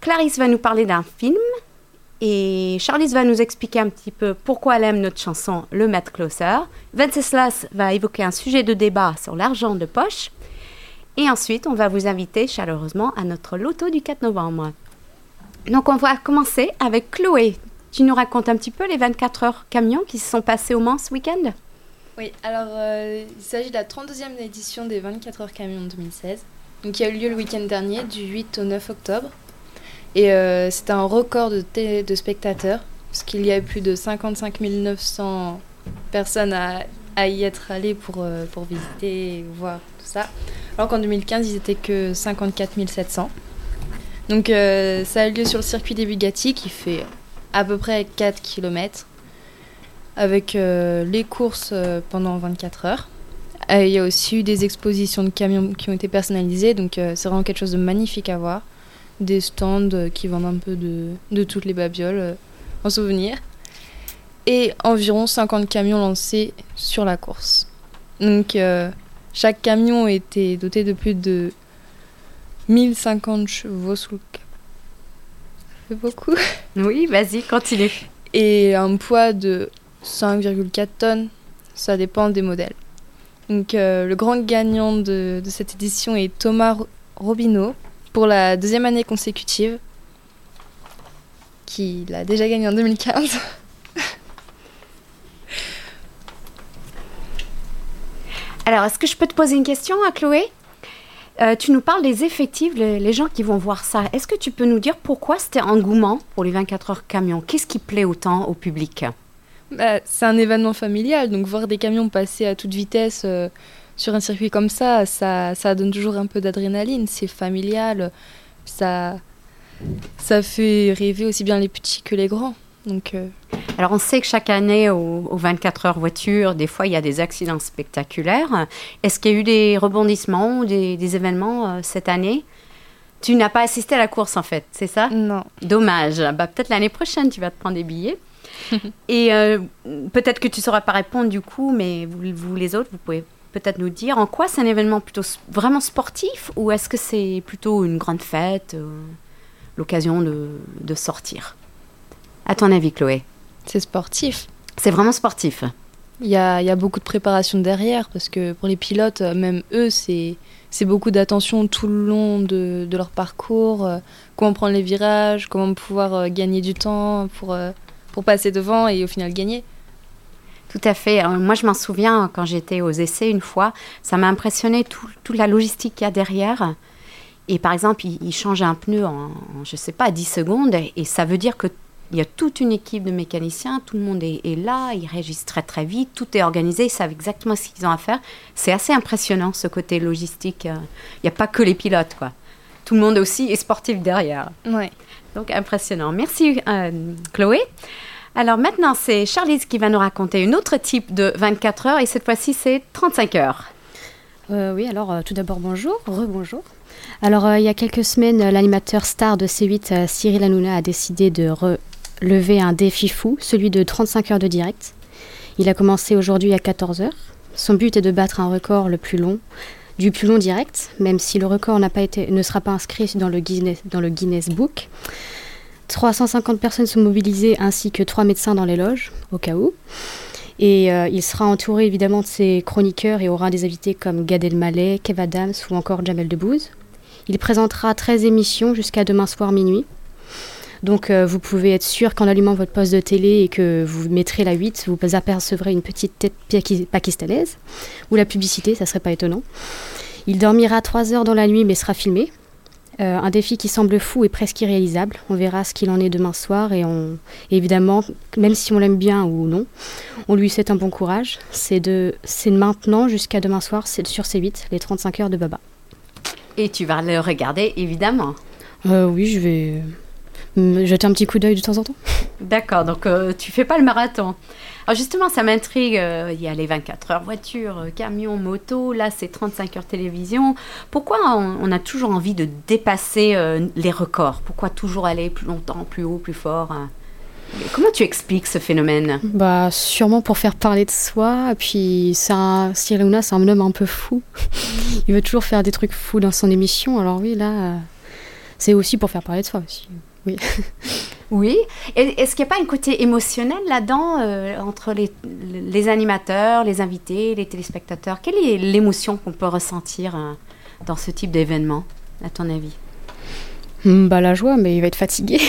Clarisse va nous parler d'un film et Charlize va nous expliquer un petit peu pourquoi elle aime notre chanson Le Maître Closer. Venceslas va évoquer un sujet de débat sur l'argent de poche. Et ensuite, on va vous inviter chaleureusement à notre loto du 4 novembre. Donc, on va commencer avec Chloé. Tu nous racontes un petit peu les 24 heures camions qui se sont passés au Mans ce week-end? Oui, alors euh, il s'agit de la 32e édition des 24 heures camions 2016, donc, qui a eu lieu le week-end dernier, du 8 au 9 octobre. Et euh, c'était un record de, de spectateurs, parce qu'il y a plus de 55 900 personnes à, à y être allées pour, euh, pour visiter voir tout ça. Alors qu'en 2015, ils étaient que 54 700. Donc euh, ça a lieu sur le circuit des Bugatti qui fait à peu près 4 km avec euh, les courses pendant 24 heures. Il y a aussi eu des expositions de camions qui ont été personnalisées, donc c'est vraiment quelque chose de magnifique à voir. Des stands qui vendent un peu de, de toutes les babioles en souvenir. Et environ 50 camions lancés sur la course. Donc chaque camion était doté de plus de 1050 chevaux sous le cap. C'est beaucoup. Oui, vas-y, continue. Et un poids de 5,4 tonnes, ça dépend des modèles. Donc euh, le grand gagnant de, de, cette édition est Thomas Robineau pour la deuxième année consécutive, qui l'a déjà gagné en 2015. Alors, est-ce que je peux te poser une question à Chloé? Euh, tu nous parles des effectifs, les, les, gens qui vont voir ça. Est-ce que tu peux nous dire pourquoi c'était engouement pour les 24 heures camions? Qu'est-ce qui plaît autant au public? Bah, C'est un événement familial, donc voir des camions passer à toute vitesse euh, sur un circuit comme ça, ça, ça donne toujours un peu d'adrénaline. C'est familial, ça, ça fait rêver aussi bien les petits que les grands. Donc, euh... Alors on sait que chaque année aux, aux, 24 heures voiture, des fois il y a des accidents spectaculaires. Est-ce qu'il y a eu des rebondissements ou des, des événements euh, cette année? Tu n'as pas assisté à la course en fait, c'est ça? Non. Dommage. Bah, peut-être l'année prochaine tu vas te prendre des billets. Et euh, peut-être que tu ne sauras pas répondre du coup, mais vous, vous les autres, vous pouvez peut-être nous dire en quoi c'est un événement plutôt vraiment sportif ou est-ce que c'est plutôt une grande fête, euh, l'occasion de, de sortir? À ton avis, Chloé? C'est sportif. C'est vraiment sportif. Il y a, y a, beaucoup de préparation derrière parce que pour les pilotes, même eux, c'est beaucoup d'attention tout le long de, de, leur parcours. Euh, comment prendre les virages, comment pouvoir euh, gagner du temps pour, euh, pour passer devant et au final gagner. Tout à fait. Alors, moi, je m'en souviens quand j'étais aux essais une fois, ça m'a impressionné tout, toute la logistique qu'il y a derrière. Et par exemple, il, il change un pneu en, en, je sais pas, 10 secondes et ça veut dire que il y a toute une équipe de mécaniciens, tout le monde est, est, là, ils réagissent très très vite, tout est organisé, ils savent exactement ce qu'ils ont à faire. C'est assez impressionnant ce côté logistique. Il n'y a pas que les pilotes, quoi. Tout le monde aussi est sportif derrière. Ouais. Donc impressionnant. Merci euh, Chloé. Alors maintenant, c'est Charlize qui va nous raconter un autre type de 24 heures et cette fois-ci, c'est 35 heures. Euh, oui, alors euh, tout d'abord, bonjour, rebonjour. Alors, euh, il y a quelques semaines, l'animateur star de C8, Cyril Hanouna, a décidé de relever un défi fou, celui de 35 heures de direct. Il a commencé aujourd'hui à 14 heures. Son but est de battre un record le plus long, du plus long direct, même si le record pas été, ne sera pas inscrit dans le Guinness, dans le Guinness Book. 350 personnes sont mobilisées ainsi que 3 médecins dans les loges, au cas où. Et euh, il sera entouré évidemment de ses chroniqueurs et aura des invités comme Gad Elmaleh, Kev Adams ou encore Jamel Debbouze. Il présentera 13 émissions jusqu'à demain soir minuit. Donc euh, vous pouvez être sûr qu'en allumant votre poste de télé et que vous mettrez la 8, vous apercevrez une petite tête pakistanaise ou la publicité, ça serait pas étonnant. Il dormira 3 heures dans la nuit mais sera filmé. Euh, un défi qui semble fou et presque irréalisable. On verra ce qu'il en est demain soir et, on, et évidemment, même si on l'aime bien ou non, on lui souhaite un bon courage. C'est de, c'est maintenant jusqu'à demain soir, c'est sur C8, les 35 heures de Baba. Et tu vas le regarder évidemment. Euh, oui, je vais jeter un petit coup d'œil de temps en temps. D'accord, donc euh, tu fais pas le marathon. Alors justement, ça m'intrigue. Euh, il y a les 24 heures voiture, euh, camion, moto. Là, c'est 35 heures télévision. Pourquoi on, on a toujours envie de dépasser euh, les records? Pourquoi toujours aller plus longtemps, plus haut, plus fort hein? Comment tu expliques ce phénomène? Bah, sûrement pour faire parler de soi. Et puis, un, Cyril Hanouna, c'est un homme un peu fou. Il veut toujours faire des trucs fous dans son émission. Alors oui, là, c'est aussi pour faire parler de soi aussi. Oui. Oui. Est-ce qu'il n'y a pas un côté émotionnel là-dedans euh, entre les, les, animateurs, les invités, les téléspectateurs? Quelle est l'émotion qu'on peut ressentir euh, dans ce type d'événement, à ton avis? Hmm, bah, La joie, mais il va être fatigué.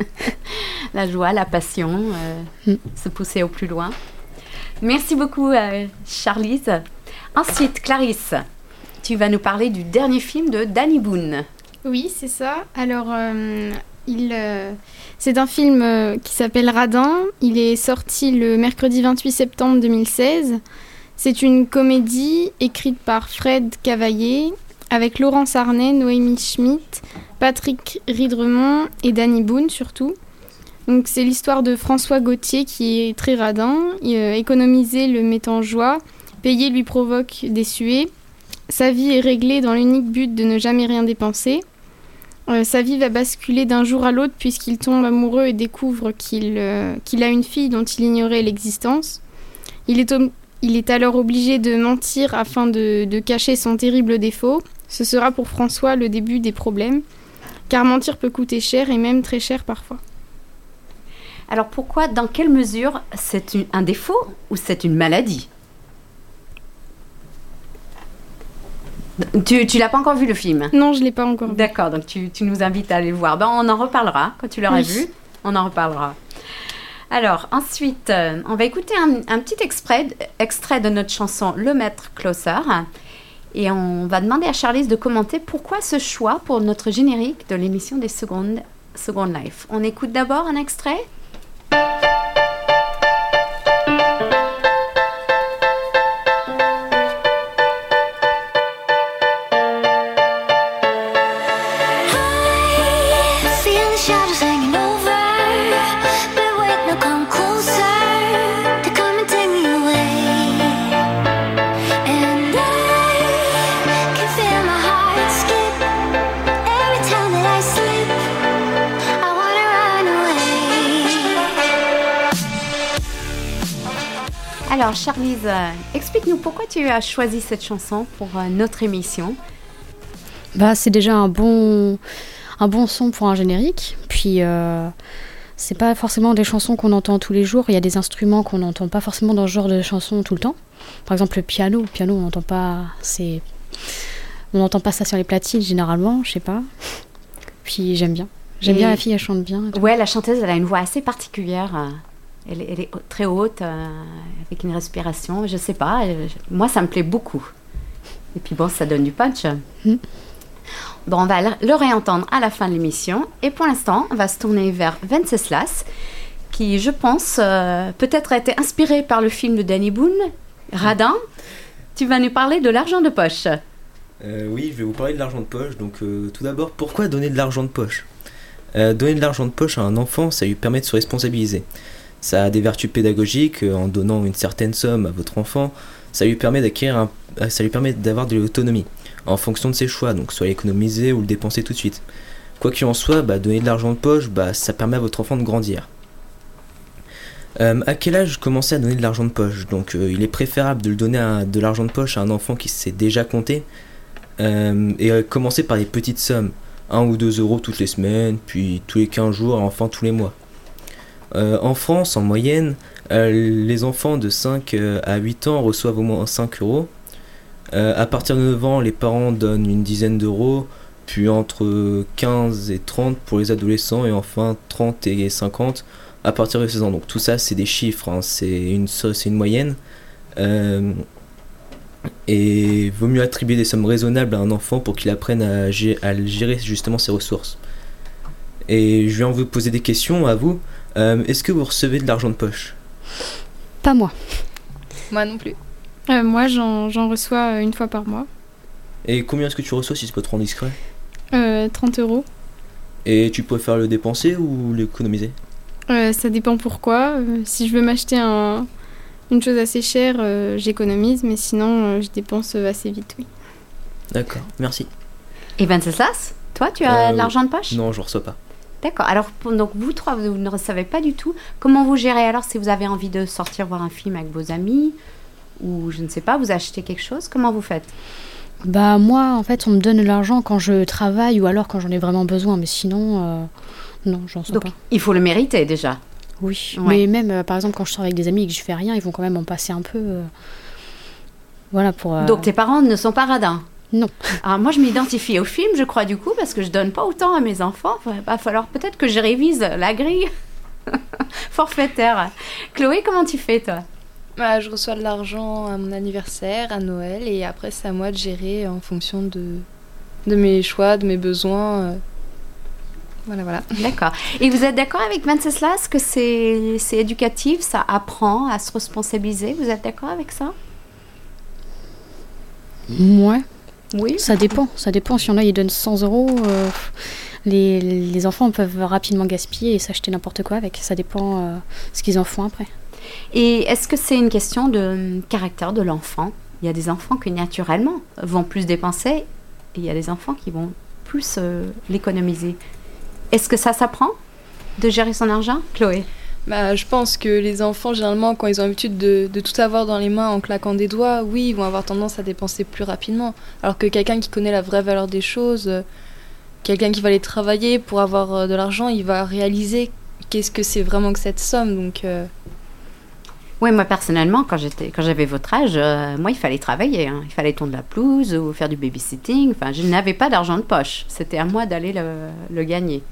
la joie, la passion, euh, hmm. se pousser au plus loin. Merci beaucoup, Charlize. Ensuite, Clarisse, tu vas nous parler du dernier film de Danny Boone. Oui, c'est ça. Alors, euh, c'est un film euh, qui s'appelle Radin. Il est sorti le mercredi 28 septembre 2016. C'est une comédie écrite par Fred Cavaillé avec Laurence Arnay, Noémie Schmidt, Patrick Ridremont et Danny Boone surtout. Donc c'est l'histoire de François Gauthier qui est très radin. Euh, économiser le met en joie, payer lui provoque des suées. Sa vie est réglée dans l'unique but de ne jamais rien dépenser. Euh, sa vie va basculer d'un jour à l'autre puisqu'il tombe amoureux et découvre qu'il euh, a une fille dont il ignorait l'existence. Il est, alors obligé de mentir afin de, cacher son terrible défaut. Ce sera pour François le début des problèmes, car mentir peut coûter cher et même très cher parfois. Alors pourquoi, dans quelle mesure c'est un défaut ou c'est une maladie? Tu, tu l'as pas encore vu le film? Non, je l'ai pas encore vu. D'accord, donc tu, tu, nous invites à aller le voir. Ben, on en reparlera quand tu l'auras vu. On en reparlera. Alors, ensuite, euh, on va écouter un, un, petit extrait, extrait de notre chanson Le Maître Closer. Et on va demander à Charlize de commenter pourquoi ce choix pour notre générique de l'émission des Secondes Second Life. On écoute d'abord un extrait? Alors, Charlize, euh, explique-nous pourquoi tu as choisi cette chanson pour euh, notre émission. Bah, c'est déjà un bon, un bon son pour un générique. Puis, euh, c'est pas forcément des chansons qu'on entend tous les jours. Il y a des instruments qu'on n'entend pas forcément dans ce genre de chansons tout le temps. Par exemple, le piano. Le piano, on n'entend pas. C'est, on n'entend pas ça sur les platines généralement. Je sais pas. Puis j'aime bien. J'aime bien la fille, elle chante bien. Ouais, la chanteuse, elle a une voix assez particulière. Elle, est très haute, euh, avec une respiration. Je sais pas. moi, ça me plaît beaucoup. Et puis bon, ça donne du punch. Hmm. Bon, on va le réentendre à la fin de l'émission. Et pour l'instant, on va se tourner vers Venceslas, qui, je pense, euh, peut-être a été inspiré par le film de Danny Boone, Radin. Tu vas nous parler de l'argent de poche. Euh, oui, je vais vous parler de l'argent de poche. Donc, tout d'abord, pourquoi donner de l'argent de poche? Donner de l'argent de poche à un enfant, ça lui permet de se responsabiliser. Ça a des vertus pédagogiques euh, en donnant une certaine somme à votre enfant. Ça lui permet d'acquérir euh, ça lui permet d'avoir de l'autonomie en fonction de ses choix, donc soit l'économiser ou le dépenser tout de suite. Quoi qu'il en soit, bah, donner de l'argent de poche, bah, ça permet à votre enfant de grandir. Euh, à quel âge commencer à donner de l'argent de poche? Donc il est préférable de le donner à, de l'argent de poche à un enfant qui sait déjà compter et commencer par des petites sommes, 1 ou 2 euros toutes les semaines, puis tous les 15 jours, enfin tous les mois. Euh, en France, en moyenne, euh, les enfants de 5 euh, à 8 ans reçoivent au moins 5 euros. À partir de 9 ans, les parents donnent une dizaine d'euros, puis entre 15 et 30 pour les adolescents, et enfin 30 et 50 à partir de 16 ans. Donc tout ça, c'est des chiffres, hein. c'est une, une moyenne. et vaut mieux attribuer des sommes raisonnables à un enfant pour qu'il apprenne à, gérer justement ses ressources. Et je viens vous poser des questions à vous. Euh, est-ce que vous recevez de l'argent de poche? Pas moi. Moi non plus. Euh, moi, j'en reçois euh, une fois par mois. Et combien est-ce que tu reçois si c'est pas trop indiscret 30 euros. Et tu préfères le dépenser ou l'économiser? Ça dépend pourquoi. si je veux m'acheter un, une chose assez chère, j'économise, mais sinon, je dépense assez vite, oui. D'accord, merci. Et Venceslas, toi, tu as de l'argent de poche? Non, je reçois pas. D'accord. Alors, donc vous trois, vous ne savez pas du tout comment vous gérez alors si vous avez envie de sortir voir un film avec vos amis? Ou je ne sais pas, vous achetez quelque chose, comment vous faites? Bah moi, en fait, on me donne de l'argent quand je travaille ou alors quand j'en ai vraiment besoin, mais sinon, euh, non, j'en Donc, pas. il faut le mériter déjà. Oui, Ouais. mais même, euh, par exemple, quand je sors avec des amis et que je fais rien, ils vont quand même en passer un peu. euh, Voilà, pour... Donc, tes parents ne sont pas radins? Non. Alors, moi, je m'identifie au film, je crois, du coup, parce que je donne pas autant à mes enfants. Il va falloir peut-être que je révise la grille forfaitaire. Chloé, comment tu fais, toi? Bah, je reçois de l'argent à mon anniversaire, à Noël, et après c'est à moi de gérer en fonction de, de mes choix, de mes besoins. euh. Voilà, voilà. D'accord. Et vous êtes d'accord avec Venceslas que c'est c'est éducatif, ça apprend à se responsabiliser? Vous êtes d'accord avec ça? Ouais, Oui. ça dépend. Ça dépend. Si on a, ils donnent 100 euros, euh, les, les enfants peuvent rapidement gaspiller et s'acheter n'importe quoi avec. Ça dépend euh, ce qu'ils en font après. Et est-ce que c'est une question de caractère de l'enfant? Il y a des enfants qui naturellement vont plus dépenser et il y a des enfants qui vont plus euh, l'économiser. Est-ce que ça s'apprend de gérer son argent, Chloé? Bah, je pense que les enfants, généralement, quand ils ont l'habitude de, tout avoir dans les mains en claquant des doigts, oui, ils vont avoir tendance à dépenser plus rapidement. Alors que quelqu'un qui connaît la vraie valeur des choses, euh, quelqu'un qui va aller travailler pour avoir euh, de l'argent, il va réaliser qu'est-ce que c'est vraiment que cette somme. Donc, Oui, moi personnellement, quand j'étais, quand j'avais votre âge, euh, moi il fallait travailler. hein. Il fallait tondre la pelouse ou faire du babysitting. Enfin, je n'avais pas d'argent de poche. C'était à moi d'aller le, le gagner.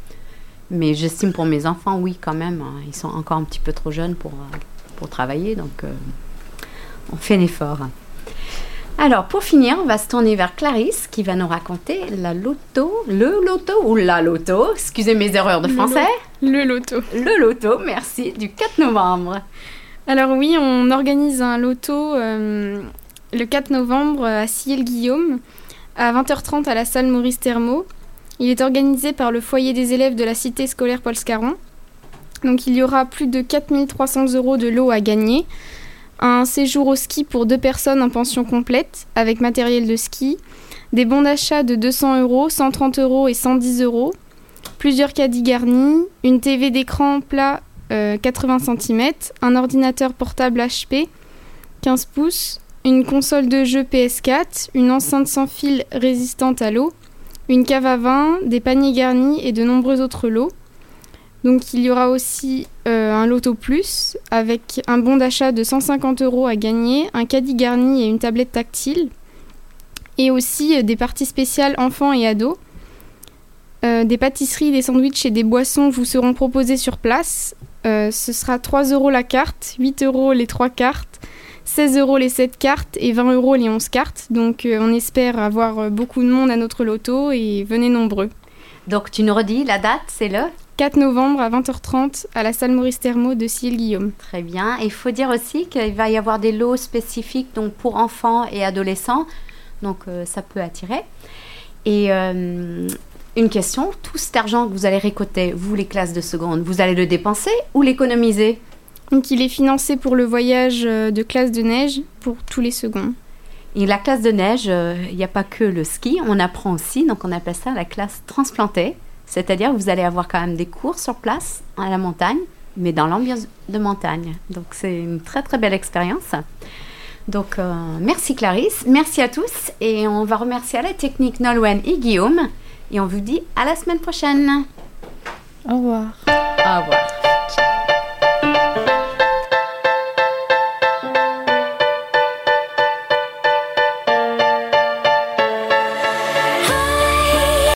Mais j'estime pour mes enfants, oui, quand même. hein. Ils sont encore un petit peu trop jeunes pour, euh, pour travailler, donc euh, on fait un effort. Alors, pour finir, on va se tourner vers Clarisse qui va nous raconter la loto, le loto ou la loto, excusez mes erreurs de Le français, Le loto. le loto, merci, du 4 novembre. Alors oui, on organise un loto euh, le 4 novembre à Ciel-Guillaume à 20h30 à la salle Maurice Thermo. Il est organisé par le foyer des élèves de la cité scolaire Paul Scarron. Donc il y aura plus de 4300 euros de lot à gagner. Un séjour au ski pour deux personnes en pension complète avec matériel de ski. Des bons d'achat de 200 euros, 130 euros et 110 euros. Plusieurs caddies garnis. Une TV d'écran plat euh, 80 cm, un ordinateur portable HP 15 pouces, une console de jeu PS4, une enceinte sans fil résistante à l'eau, une cave à vin, des paniers garnis et de nombreux autres lots. Donc il y aura aussi euh, un loto plus avec un bon d'achat de 150 euros à gagner, un caddie garni et une tablette tactile, et aussi euh, des parties spéciales enfants et ados. Euh, des pâtisseries, des sandwichs et des boissons vous seront proposés sur place. Euh, ce sera 3 euros la carte, 8 euros les 3 cartes, 16 euros les 7 cartes et 20 euros les 11 cartes. Donc euh, on espère avoir euh, beaucoup de monde à notre loto et venez nombreux. Donc tu nous redis la date, c'est le 4 novembre à 20h30 à la salle Maurice Thermo de Ciel-Guillaume. Très bien. Il faut dire aussi qu'il va y avoir des lots spécifiques donc pour enfants et adolescents. Donc euh, ça peut attirer. Et euh, une question, tout cet argent que vous allez récolter, vous les classes de seconde, vous allez le dépenser ou l'économiser? Donc il est financé pour le voyage euh, de classe de neige pour tous les seconds. Et la classe de neige, euh, il n'y a pas que le ski, on apprend aussi, donc on appelle ça la classe transplantée. C'est-à-dire que vous allez avoir quand même des cours sur place à la montagne, mais dans l'ambiance de montagne. Donc c'est une très très belle expérience. Donc euh, merci Clarisse, merci à tous et on va remercier à la technique Nolwenn et Guillaume et on vous dit à la semaine prochaine. Au revoir. Au revoir.